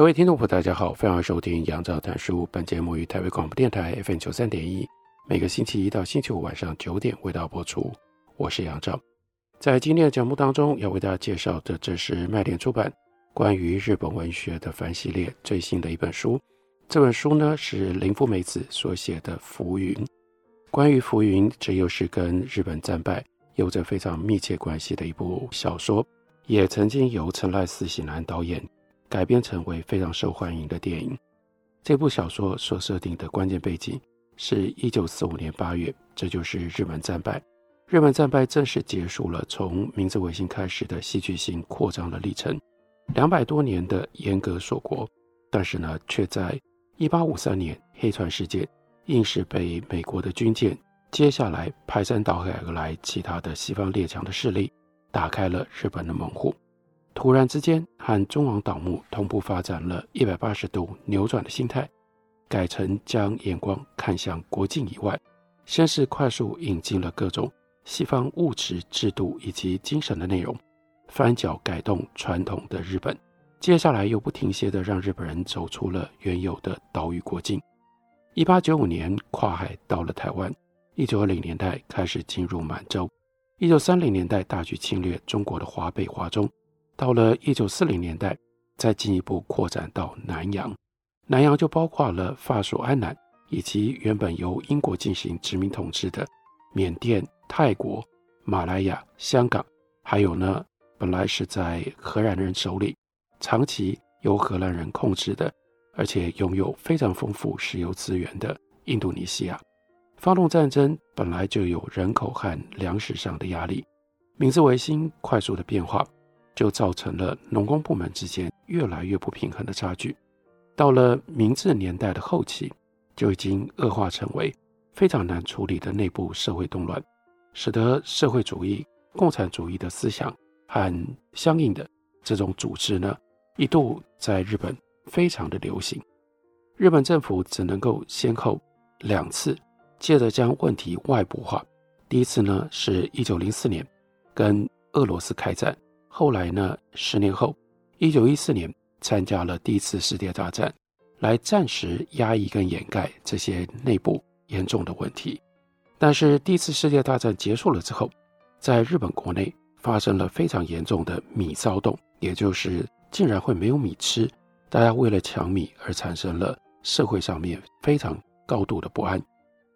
各位听众朋友，大家好，欢迎收听杨照谈书。本节目于台北广播电台 FM 九三点一，每个星期一到星期五晚上九点为大家播出。我是杨照，在今天的节目当中要为大家介绍的，这是麦田出版关于日本文学的番系列最新的一本书。这本书呢是林富美子所写的《浮云》。关于浮云，这又是跟日本战败有着非常密切关系的一部小说，也曾经由陈濑巳喜男导演。改编成为非常受欢迎的电影。这部小说所设定的关键背景是一九四五年八月，这就是日本战败。日本战败正式结束了从明治维新开始的戏剧性扩张的历程，两百多年的严格锁国，但是呢，却在一八五三年黑船事件，硬是被美国的军舰接下来排山倒海而来，其他的西方列强的势力打开了日本的门户。突然之间，和中王倒木同步发展了一百八十度扭转的心态，改成将眼光看向国境以外。先是快速引进了各种西方物质、制度以及精神的内容，翻脚改动传统的日本。接下来又不停歇地让日本人走出了原有的岛屿国境。一八九五年跨海到了台湾，一九二零年代开始进入满洲，一九三零年代大举侵略中国的华北、华中。到了一九四零年代，再进一步扩展到南洋，南洋就包括了法属安南，以及原本由英国进行殖民统治的缅甸、泰国、马来亚、香港，还有呢，本来是在荷兰人手里，长期由荷兰人控制的，而且拥有非常丰富石油资源的印度尼西亚。发动战争本来就有人口和粮食上的压力，明治维新快速的变化。就造成了农工部门之间越来越不平衡的差距。到了明治年代的后期，就已经恶化成为非常难处理的内部社会动乱，使得社会主义、共产主义的思想和相应的这种组织呢，一度在日本非常的流行。日本政府只能够先后两次，借着将问题外部化。第一次呢，是一九零四年跟俄罗斯开战。后来呢，十年后，一九一四年参加了第一次世界大战，来暂时压抑跟掩盖这些内部严重的问题。但是第一次世界大战结束了之后，在日本国内发生了非常严重的米骚动，也就是竟然会没有米吃，大家为了抢米而产生了社会上面非常高度的不安，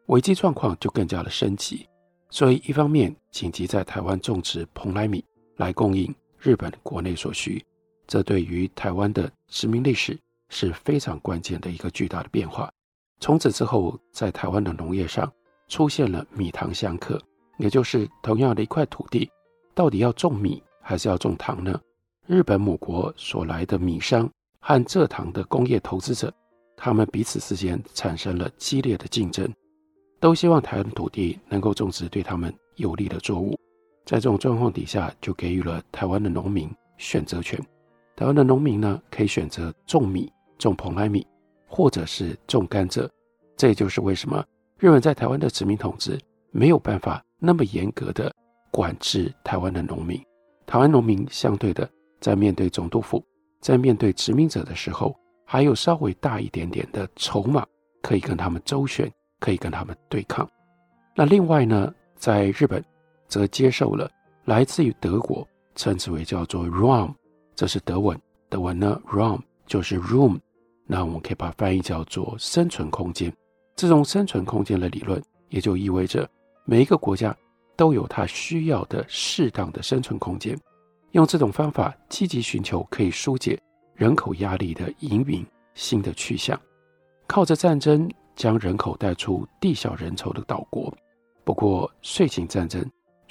危机状况就更加的升级。所以一方面紧急在台湾种植蓬莱米来供应。日本国内所需，这对于台湾的殖民历史是非常关键的一个巨大的变化。从此之后，在台湾的农业上出现了米糖相克，也就是同样的一块土地，到底要种米还是要种糖呢？日本母国所来的米商和蔗糖的工业投资者，他们彼此之间产生了激烈的竞争，都希望台湾土地能够种植对他们有利的作物。在这种状况底下，就给予了台湾的农民选择权。台湾的农民呢，可以选择种米、种蓬莱米，或者是种甘蔗。这也就是为什么日本在台湾的殖民统治没有办法那么严格的管制台湾的农民。台湾农民相对的，在面对总督府、在面对殖民者的时候，还有稍微大一点点的筹码，可以跟他们周旋，可以跟他们对抗。那另外呢，在日本。则接受了来自于德国，称之为叫做 Raum，这是德文。德文呢，Raum 就是 room，那我们可以把翻译叫做生存空间。这种生存空间的理论，也就意味着每一个国家都有它需要的适当的生存空间。用这种方法，积极寻求可以疏解人口压力的引领新的去向，靠着战争将人口带出地小人稠的岛国。不过，遂行战争。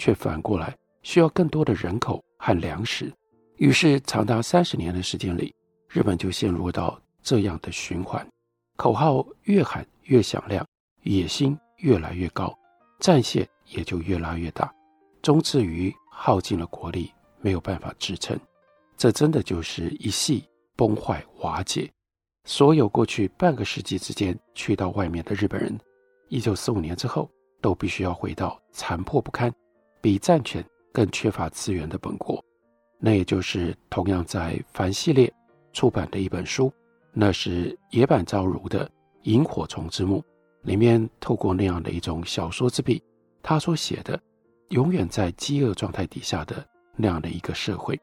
却反过来需要更多的人口和粮食。于是，长达三十年的时间里，日本就陷入到这样的循环：口号越喊越响亮，野心越来越高，战线也就越拉越大，终至于耗尽了国力，没有办法支撑。这真的就是一系崩坏瓦解。所有过去半个世纪之间去到外面的日本人，一九四五年之后，都必须要回到残破不堪、比战权更缺乏资源的本国。那也就是同样在凡系列出版的一本书，那是野坂昭如的《萤火虫之墓》里面，透过那样的一种小说之笔，他所写的永远在饥饿状态底下的那样的一个社会，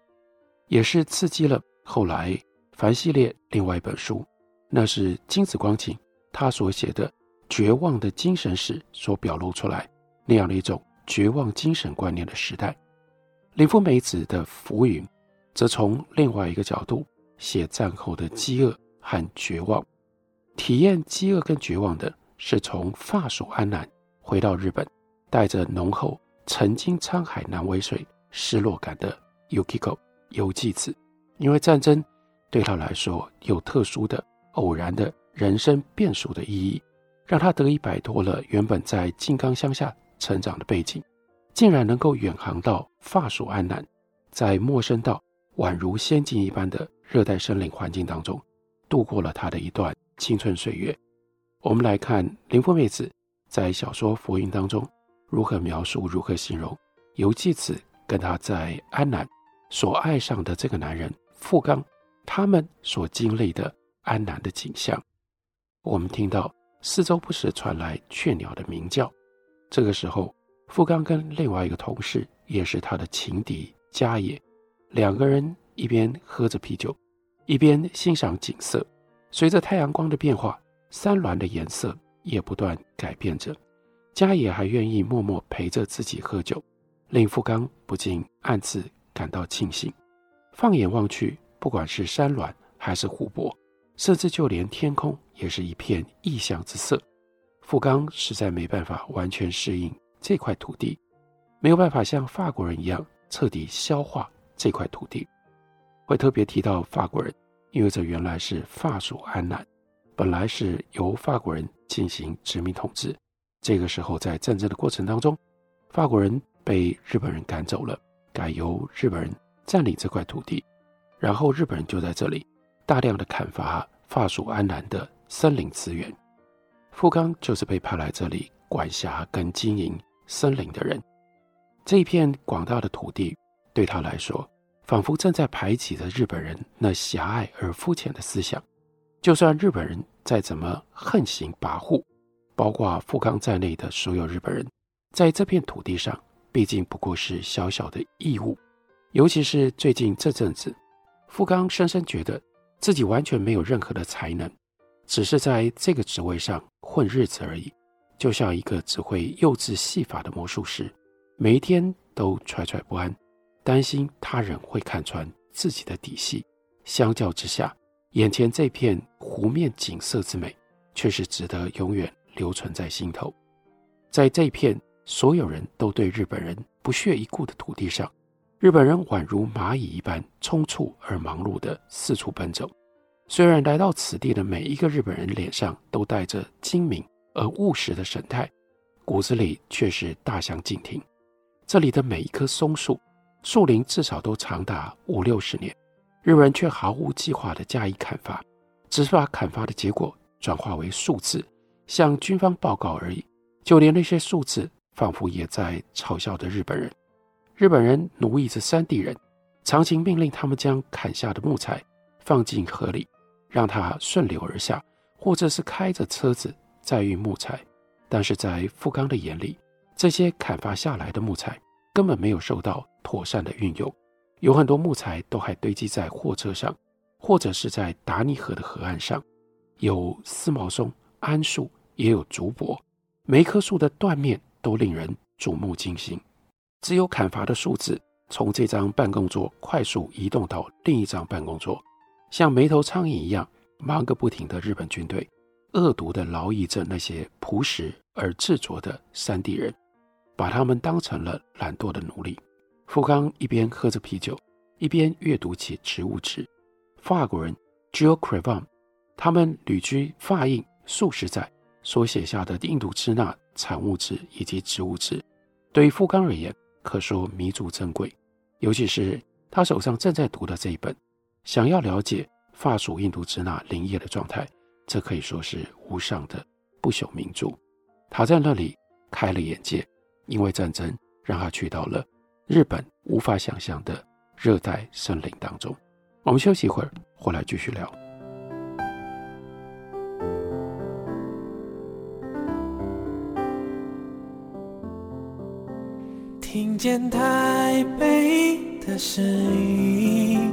也是刺激了后来凡系列另外一本书。那是金子光景他所写的绝望的精神史所表露出来那样的一种绝望精神观念的时代。林富美子的《浮云》则从另外一个角度写战后的饥饿和绝望。体验饥饿跟绝望的是从法属安南回到日本，带着浓厚曾经沧海难为水失落感的 Yukiko 游纪子，因为战争对他来说有特殊的。偶然的人生变数的意义，让他得以摆脱了原本在静冈乡下成长的背景，竟然能够远航到法属安南，在陌生到宛如仙境一般的热带森林环境当中，度过了他的一段青春岁月。我们来看林富美子在小说《浮云》当中如何描述、如何形容游纪子跟他在安南所爱上的这个男人富冈，他们所经历的。安南的景象，我们听到四周不时传来雀鸟的鸣叫。这个时候，富冈跟另外一个同事，也是他的情敌加野，两个人一边喝着啤酒，一边欣赏景色。随着太阳光的变化，山峦的颜色也不断改变着。加野还愿意默默陪着自己喝酒，令富冈不禁暗自感到庆幸。放眼望去，不管是山峦还是湖泊。甚至就连天空也是一片异象之色。富冈实在没办法完全适应这块土地，没有办法像法国人一样彻底消化这块土地。会特别提到法国人，因为这原来是法属安南，本来是由法国人进行殖民统治。这个时候在战争的过程当中，法国人被日本人赶走了，改由日本人占领这块土地，然后日本人就在这里。大量的砍伐法属安南的森林资源，富冈就是被派来这里管辖跟经营森林的人。这一片广大的土地对他来说，仿佛正在排挤着日本人那狭隘而肤浅的思想。就算日本人再怎么横行跋扈，包括富冈在内的所有日本人，在这片土地上，毕竟不过是小小的异物。尤其是最近这阵子，富冈深深觉得。自己完全没有任何的才能，只是在这个职位上混日子而已，就像一个只会幼稚戏法的魔术师，每一天都惴惴不安，担心他人会看穿自己的底细。相较之下，眼前这片湖面景色之美，却是值得永远留存在心头。在这片所有人都对日本人不屑一顾的土地上。日本人宛如蚂蚁一般匆促而忙碌地四处奔走。虽然来到此地的每一个日本人脸上都带着精明而务实的神态，骨子里却是大相径庭。这里的每一棵松树，树龄至少都长达五六十年，日本人却毫无计划地加以砍伐，只是把砍伐的结果转化为数字，向军方报告而已。就连那些数字，仿佛也在嘲笑着日本人。日本人奴役着山地人，常情命令他们将砍下的木材放进河里，让它顺流而下，或者是开着车子载运木材。但是在富冈的眼里，这些砍伐下来的木材根本没有受到妥善的运用，有很多木材都还堆积在货车上，或者是在达尼河的河岸上。有丝毛松、桉树，也有竹柏，每棵树的断面都令人瞩目惊心。只有砍伐的树枝从这张办公桌快速移动到另一张办公桌，像没头苍蝇一样忙个不停的日本军队，恶毒地劳役着那些朴实而执着的山地人，把他们当成了懒惰的奴隶。富冈一边喝着啤酒，一边阅读起植物志。法国人 Gilles Crevin 他们旅居法印数十载所写下的印度支那产物志以及植物志，对于富冈而言，可说弥足珍贵。尤其是他手上正在读的这一本，想要了解法属印度支那林业的状态，这可以说是无上的不朽名著。他在那里开了眼界，因为战争让他去到了日本无法想象的热带森林当中。我们休息一会儿，回来继续聊。听见台北的声音，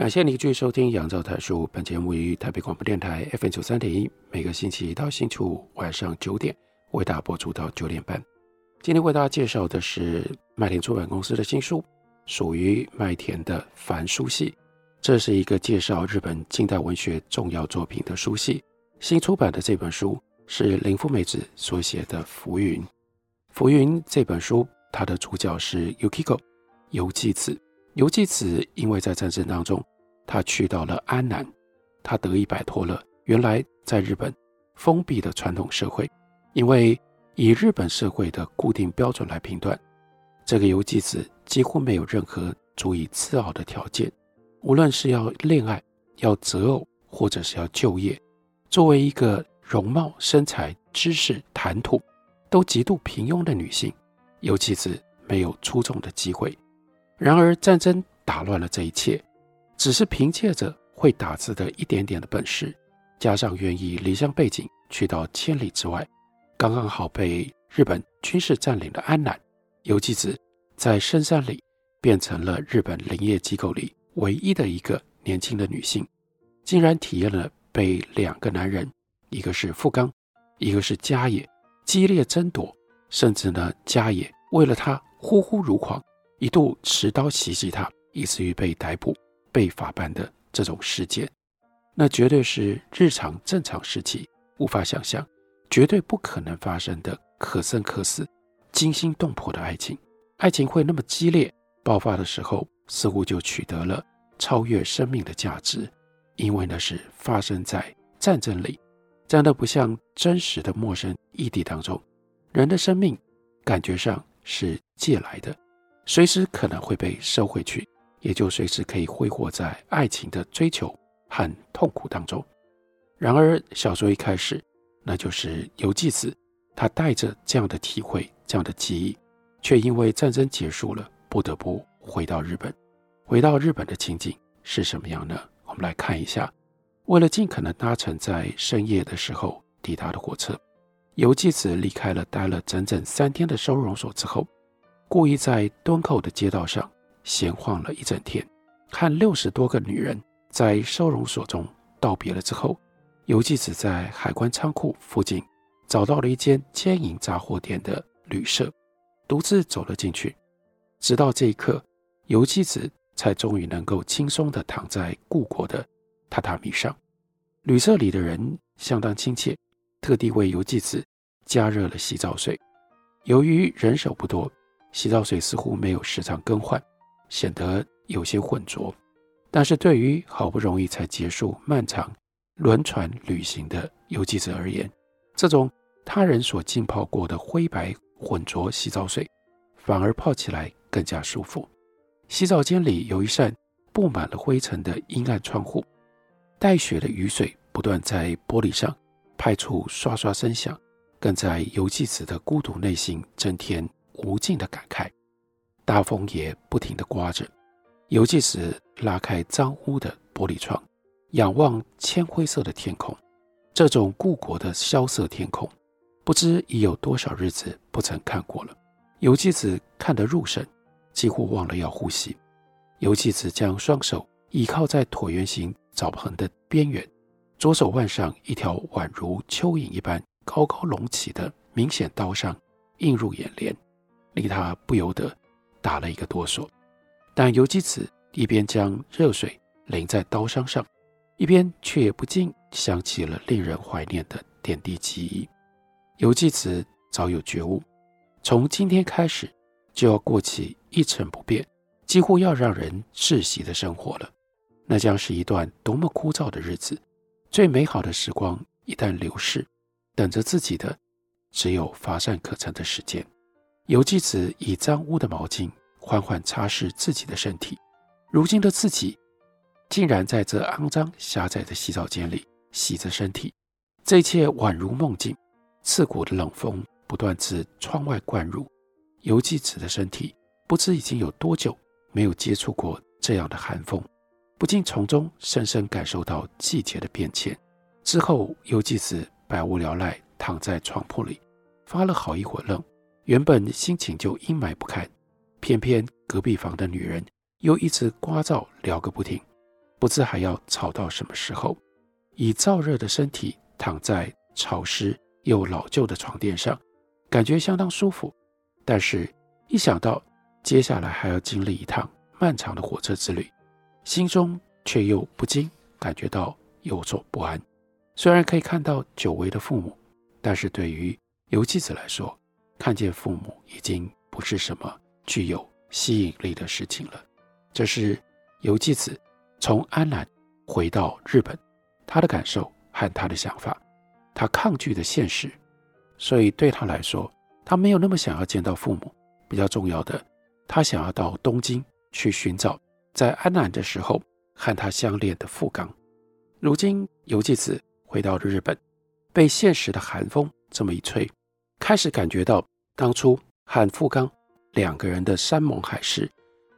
感谢您继续收听《杨照谈书》。本节目于台北广播电台 FM 九三点一，每个星期一到星期五晚上九点为大家播出到九点半。今天为大家介绍的是麦田出版公司的新书，属于麦田的凡书系。这是一个介绍日本近代文学重要作品的书系。新出版的这本书是林富美子所写的《浮云》。《浮云》这本书，它的主角是 Yukiko 游纪子。游纪子因为在战争当中。他去到了安南，他得以摆脱了原来在日本封闭的传统社会，因为以日本社会的固定标准来评断，这个游纪子几乎没有任何足以自傲的条件，无论是要恋爱、要择偶，或者是要就业，作为一个容貌、身材、知识、谈吐都极度平庸的女性，游纪子没有出众的机会。然而战争打乱了这一切。只是凭借着会打字的一点点的本事，加上愿意离乡背井去到千里之外，刚刚好被日本军事占领的安南，游纪子在深山里变成了日本林业机构里唯一的一个年轻的女性，竟然体验了被两个男人，一个是富冈，一个是家野，激烈争夺，甚至呢家野为了她呼呼如狂，一度持刀袭击他，以至于被逮捕。被法办的这种事件，那绝对是日常正常时期无法想象、绝对不可能发生的可生可死、惊心动魄的爱情。爱情会那么激烈，爆发的时候似乎就取得了超越生命的价值，因为那是发生在战争里，真的不像真实的陌生异地当中，人的生命感觉上是借来的，随时可能会被收回去。也就随时可以挥霍在爱情的追求和痛苦当中。然而，小说一开始，那就是游纪子，他带着这样的体会、这样的记忆，却因为战争结束了，不得不回到日本。回到日本的情景是什么样呢？我们来看一下。为了尽可能搭乘在深夜的时候抵达的火车，游纪子离开了待了整整三天的收容所之后，故意在敦厚的街道上。闲晃了一整天，和六十多个女人在收容所中道别了之后，游纪子在海关仓库附近找到了一间兼营杂货店的旅社，独自走了进去。直到这一刻，游纪子才终于能够轻松地躺在故国的榻榻米上。旅社里的人相当亲切，特地为游纪子加热了洗澡水。由于人手不多，洗澡水似乎没有时常更换。显得有些浑浊，但是对于好不容易才结束漫长轮船旅行的游记者而言，这种他人所浸泡过的灰白浑浊洗澡水，反而泡起来更加舒服。洗澡间里有一扇布满了灰尘的阴暗窗户，带雪的雨水不断在玻璃上拍出刷刷声响，更在游记子的孤独内心增添无尽的感慨。大风也不停地刮着，游纪子拉开脏污的玻璃窗，仰望铅灰色的天空，这种故国的萧瑟天空，不知已有多少日子不曾看过了。游纪子看得入神，几乎忘了要呼吸。游纪子将双手倚靠在椭圆形澡盆的边缘，左手腕上一条宛如蚯蚓一般高高隆起的明显刀伤映入眼帘，令他不由得打了一个哆嗦。但游纪子一边将热水淋在刀伤上，一边却也不禁想起了令人怀念的点滴记忆。游纪子早有觉悟，从今天开始就要过起一成不变，几乎要让人窒息的生活了。那将是一段多么枯燥的日子！最美好的时光一旦流逝，等着自己的只有乏善可陈的时间。游纪子以脏污的毛巾缓缓擦拭自己的身体，如今的自己。竟然在这肮脏狭窄的洗澡间里洗着身体，这一切宛如梦境。刺骨的冷风不断自窗外灌入，游纪子的身体不知已经有多久没有接触过这样的寒风，不禁从中深深感受到季节的变迁。之后，游纪子百无聊赖躺在床铺里，发了好一会儿愣。原本心情就阴霾不堪，偏偏隔壁房的女人又一直聒噪聊个不停。不知还要吵到什么时候，以燥热的身体躺在潮湿又老旧的床垫上，感觉相当舒服。但是，一想到接下来还要经历一趟漫长的火车之旅，心中却又不禁感觉到有所不安。虽然可以看到久违的父母，但是对于游纪子来说，看见父母已经不是什么具有吸引力的事情了。这是游纪子。从安南回到日本，他的感受和他的想法，他抗拒的现实，所以对他来说，他没有那么想要见到父母。比较重要的，他想要到东京去寻找在安南的时候和他相恋的富冈。如今游纪子回到了日本，被现实的寒风这么一吹，开始感觉到当初和富冈两个人的山盟海誓，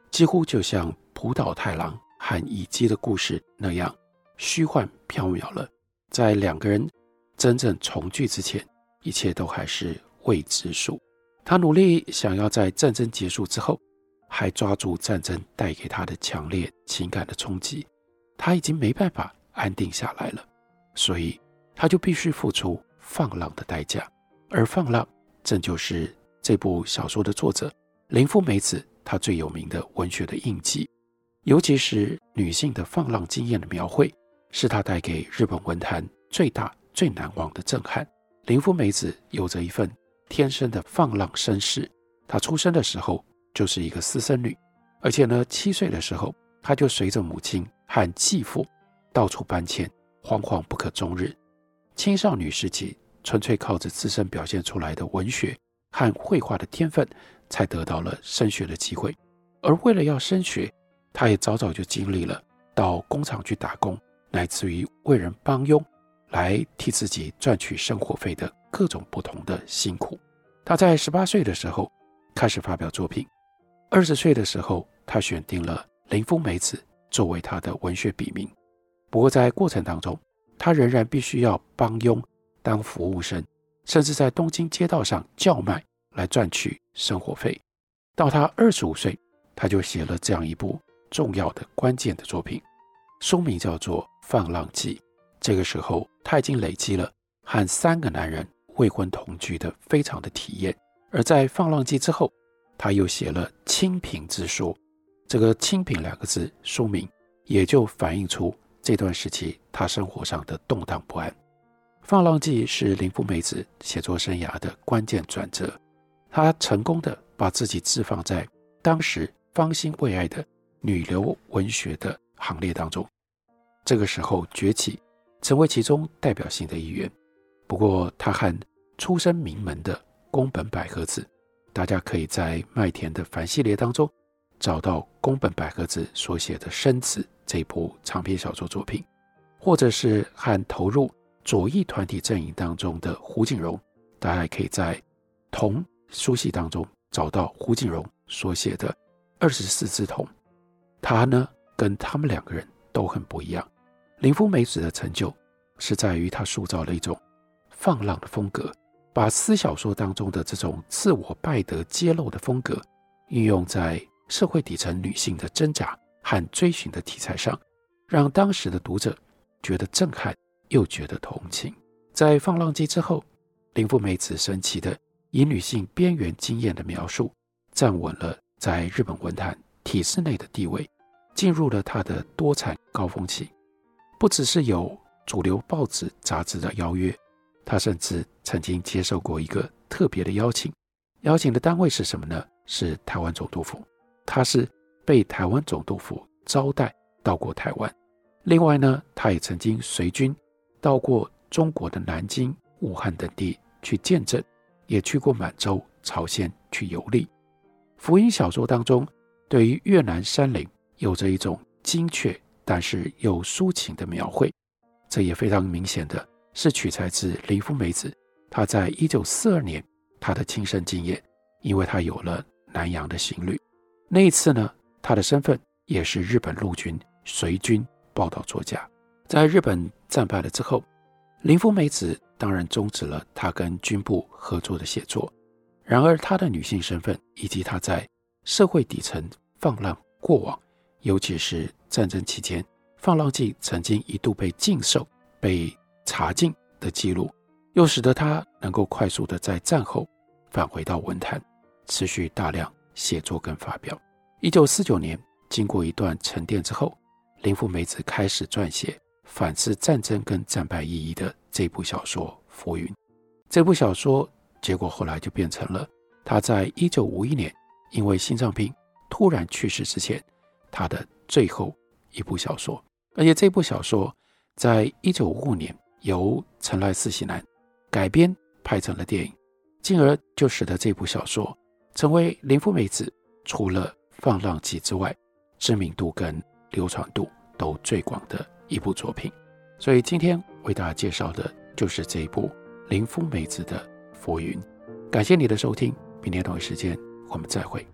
几乎就像浦岛太郎。和乙姬的故事那样虚幻缥缈了。在两个人真正重聚之前，一切都还是未知数。他努力想要在战争结束之后，还抓住战争带给他的强烈情感的冲击。他已经没办法安定下来了，所以他就必须付出放浪的代价。而放浪，正就是这部小说的作者林富美子她最有名的文学的印记。尤其是女性的放浪经验的描绘，是她带给日本文坛最大、最难忘的震撼。林富美子有着一份天生的放浪绅士。她出生的时候就是一个私生女，而且呢，七岁的时候，她就随着母亲和继父到处搬迁，惶惶不可终日。青少女时期，纯粹靠着自身表现出来的文学和绘画的天分，才得到了升学的机会。而为了要升学，他也早早就经历了到工厂去打工，乃至于为人帮佣，来替自己赚取生活费的各种不同的辛苦。他在十八岁的时候开始发表作品，二十岁的时候，他选定了林风美子作为他的文学笔名。不过在过程当中，他仍然必须要帮佣、当服务生，甚至在东京街道上叫卖来赚取生活费。到他二十五岁，他就写了这样一部。重要的关键的作品，书名叫做《放浪记》。这个时候，他已经累积了和三个男人未婚同居的非常的体验。而在《放浪记》之后，他又写了《清贫之说》。这个“清贫”两个字，书名也就反映出这段时期他生活上的动荡不安。《放浪记》是林富美子写作生涯的关键转折，她成功的把自己置放在当时方兴未艾的。女流文学的行列当中，这个时候崛起，成为其中代表性的一员。不过，他和出身名门的宫本百合子，大家可以在麦田的繁系列当中找到宫本百合子所写的《生子》这部长篇小说作品，或者是和投入左翼团体阵营当中的胡锦荣，大家可以在同书系当中找到胡锦荣所写的《二十四只瞳》。他呢，跟他们两个人都很不一样。林富美子的成就，是在于他塑造了一种放浪的风格，把私小说当中的这种自我败德揭露的风格，运用在社会底层女性的挣扎和追寻的题材上，让当时的读者觉得震撼，又觉得同情。在《放浪记》之后，林富美子神奇的以女性边缘经验的描述，站稳了在日本文坛体制内的地位，进入了她的多产高峰期。不只是有主流报纸杂志的邀约，她甚至曾经接受过一个特别的邀请。邀请的单位是什么呢？是台湾总督府。她是被台湾总督府招待到过台湾。另外呢，她也曾经随军到过中国的南京、武汉等地去见证，也去过满洲、朝鲜去游历。福音小说当中，对于越南山林有着一种精确但是又抒情的描绘，这也非常明显的是取材自林芙美子，她在一九四二年她的亲身经验，因为她有了南洋的行旅。那一次呢，她的身份也是日本陆军随军报道作家。在日本战败了之后，林芙美子当然终止了她跟军部合作的写作。然而，她的女性身份以及她在社会底层放浪过往，尤其是战争期间，《放浪记》曾经一度被禁售、被查禁的记录，又使得她能够快速的在战后返回到文坛，持续大量写作跟发表。一九四九年，经过一段沉淀之后，林芙美子开始撰写反思战争跟战败意义的这部小说《浮云》。这部小说。结果后来就变成了他在一九五一年因为心脏病突然去世之前，他的最后一部小说。而且这部小说在一九五五年由成濑四喜男改编拍成了电影，进而就使得这部小说成为林芙美子除了《放浪记》之外知名度跟流传度都最广的一部作品。所以今天为大家介绍的就是这一部林芙美子的。浮云，感谢你的收听，明天同一时间我们再会。